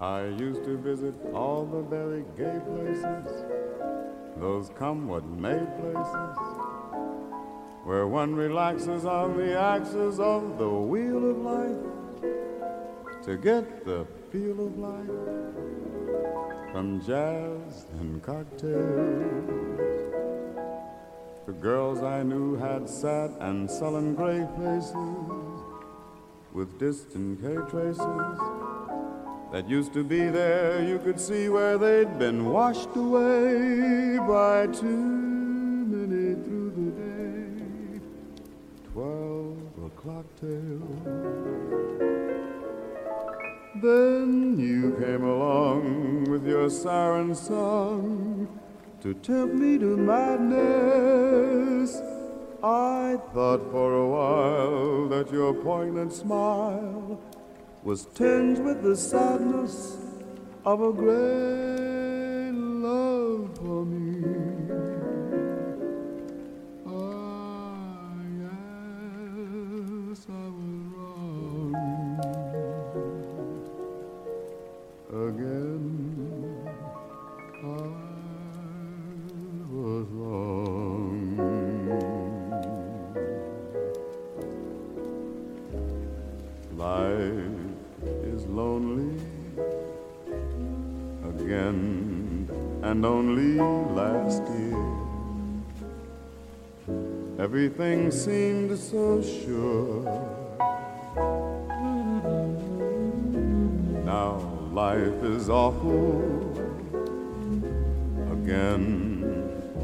I used to visit all the very gay places, those come what may places, where one relaxes on the axis of the wheel of life to get the feel of life from jazz and cocktails. The girls I knew had sad and sullen gray faces with distant K traces that used to be there. You could see where they'd been washed away by too many through the day. Twelve o'clock tale. Then you came along with your siren song to tempt me to madness. I thought for a while that your poignant smile was tinged with the sadness of a great love for me. Ah, yes, I was wrong again. I was wrong. And only last year. Everything seemed so sure. Now life is awful. Again,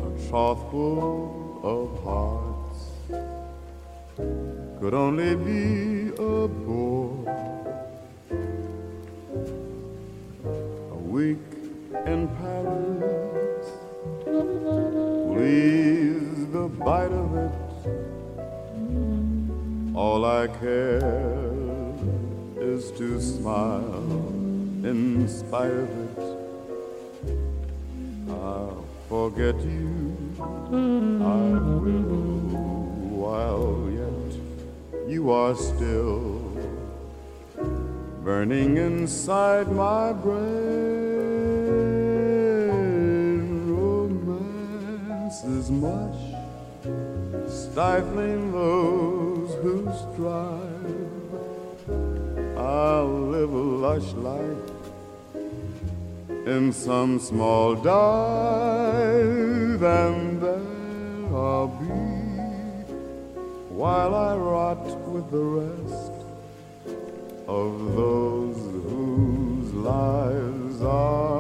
a trough full of hearts. Could only be in spite of it. I'll forget you, I will, while yet you are still burning inside my brain. Romance is much stifling those who strive. I'll live a lush life in some small dive, and there I'll be while I rot with the rest of those whose lives are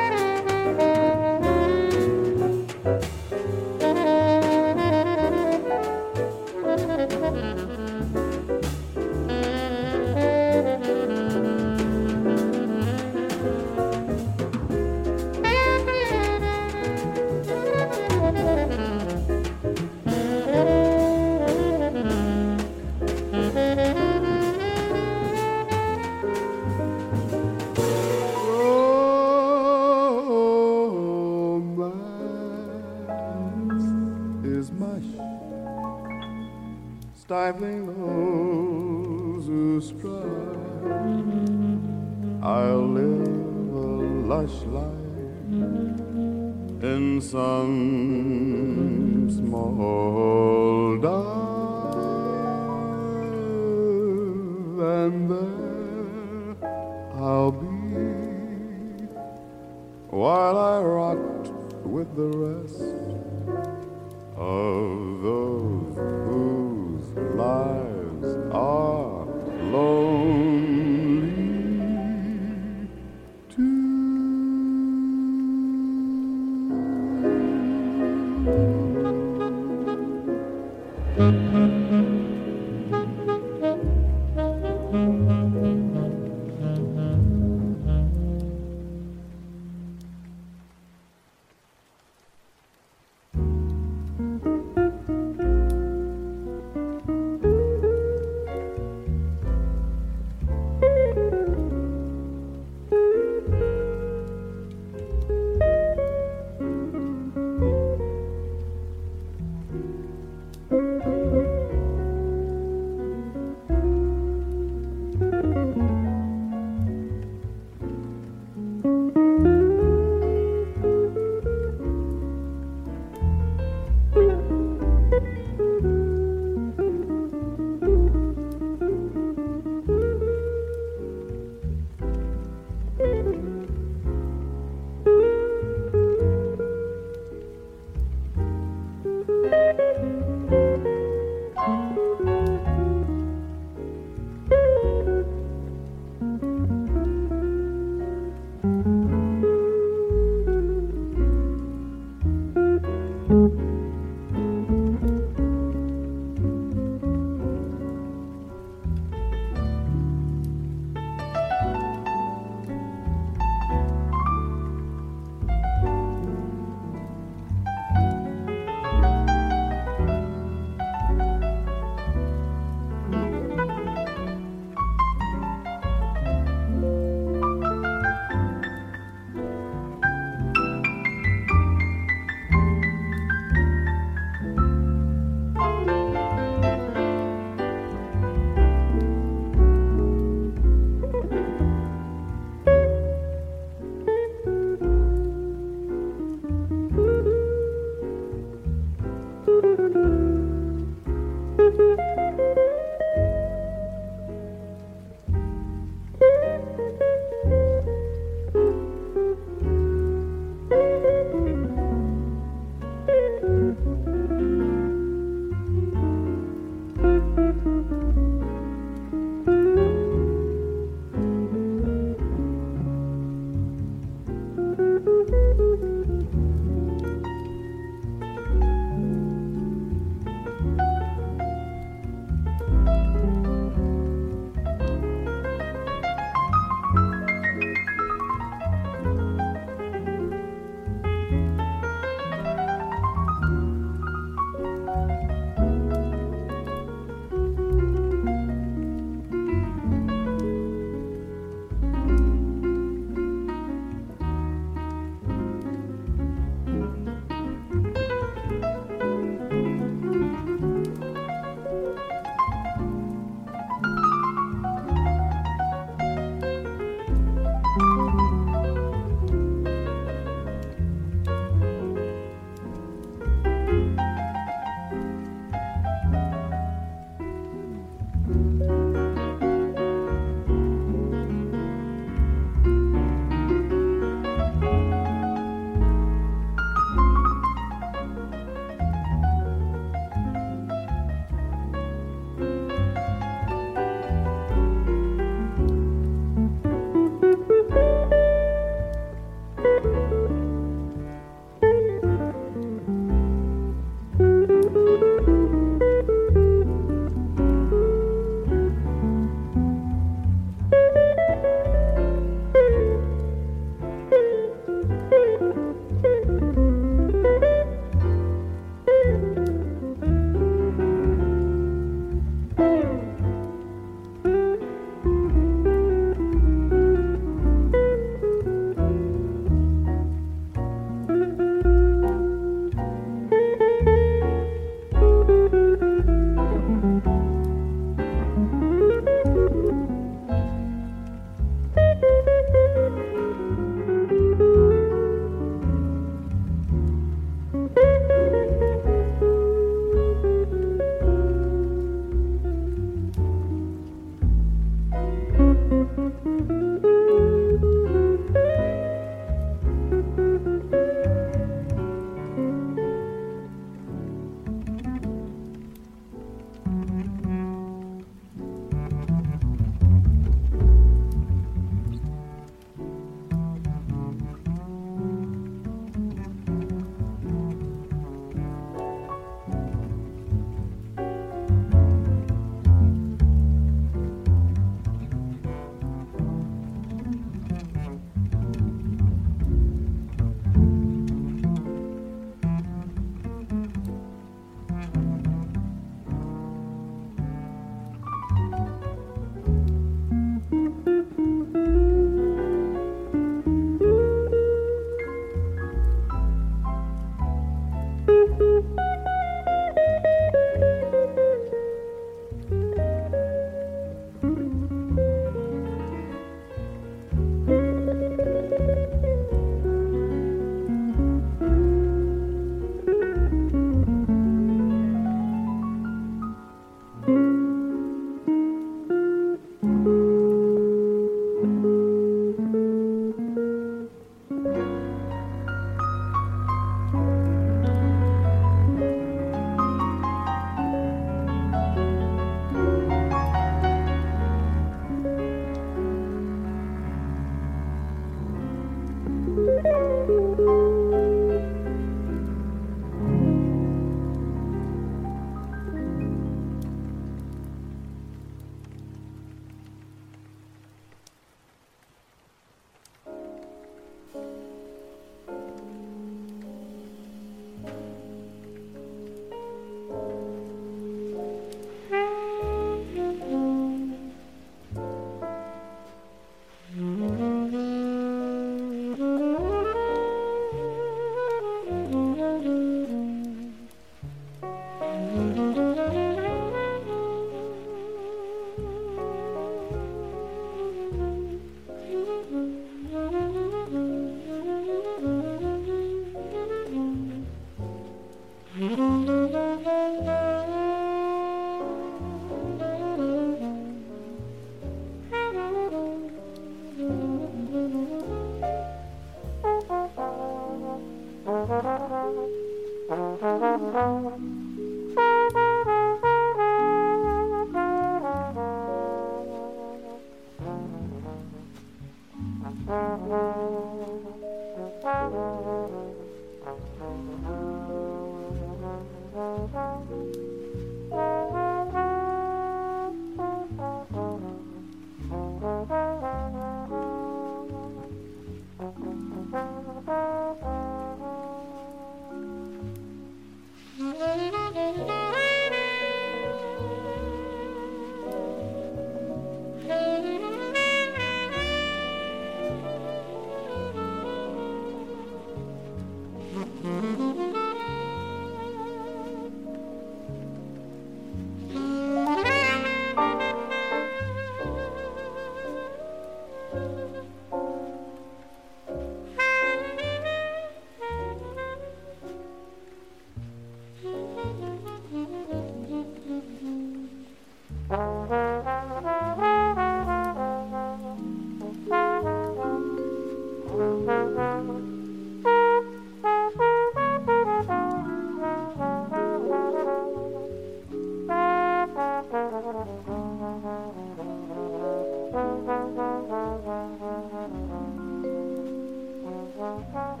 Thank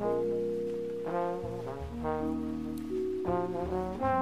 you.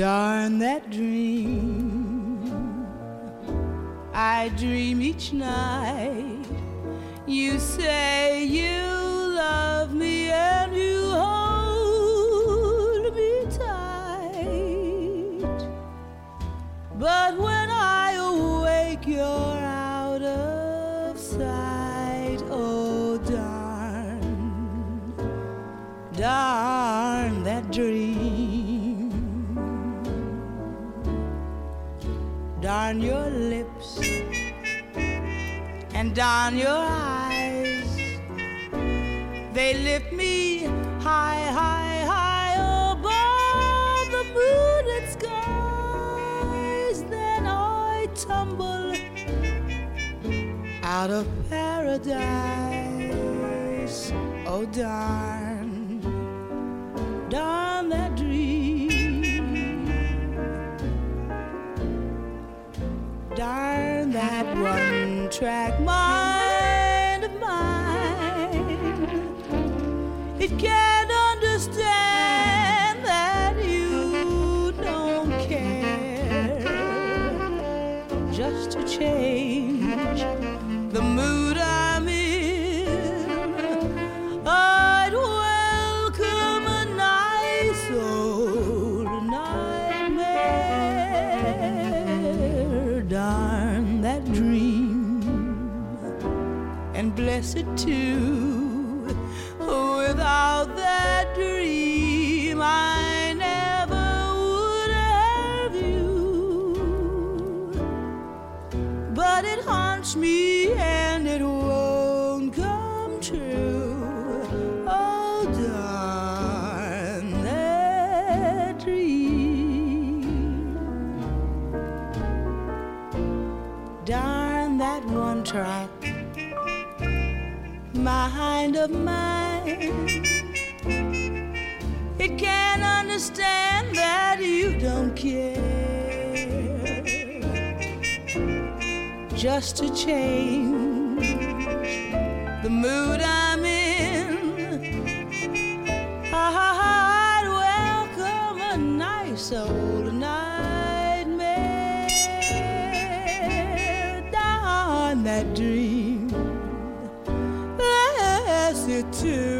Darn that dream. I dream each night. You say you and down your eyes. They lift me high, high, high above the moonlit skies. Then I tumble out of paradise. Oh, darling. darn that one track mind of mine. It can't understand that you don't care. Just to change the mood I'm to